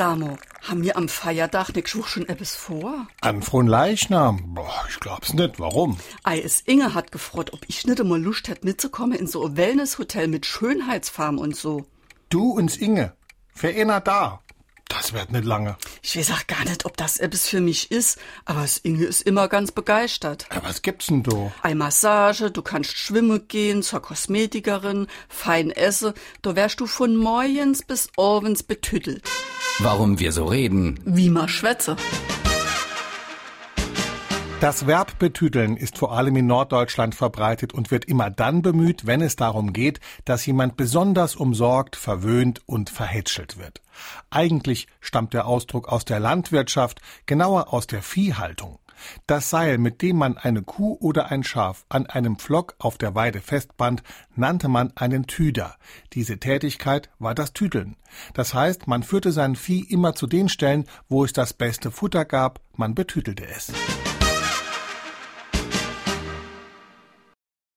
Samo, haben wir am Feiertag nächste Woche schon etwas vor? An Fronleichnam? Boah, ich glaub's nicht. Warum? Ei, es Inge hat gefragt, ob ich nicht einmal Lust hätte mitzukommen in so ein Wellnesshotel mit Schönheitsfarm und so. Du und Inge. Für einer da. Das wird nicht lange. Ich weiß auch gar nicht, ob das etwas für mich ist, aber das Inge ist immer ganz begeistert. Ja, was gibt's denn da? Ei Massage, du kannst schwimmen gehen, zur Kosmetikerin, fein essen, da wärst du von morgens bis abends betüttelt. Warum wir so reden. Wie ma schwätze. Das Verb betüteln ist vor allem in Norddeutschland verbreitet und wird immer dann bemüht, wenn es darum geht, dass jemand besonders umsorgt, verwöhnt und verhätschelt wird. Eigentlich stammt der Ausdruck aus der Landwirtschaft, genauer aus der Viehhaltung. Das Seil, mit dem man eine Kuh oder ein Schaf an einem Pflock auf der Weide festband, nannte man einen Tüder. Diese Tätigkeit war das Tüdeln. Das heißt, man führte sein Vieh immer zu den Stellen, wo es das beste Futter gab, man betütelte es.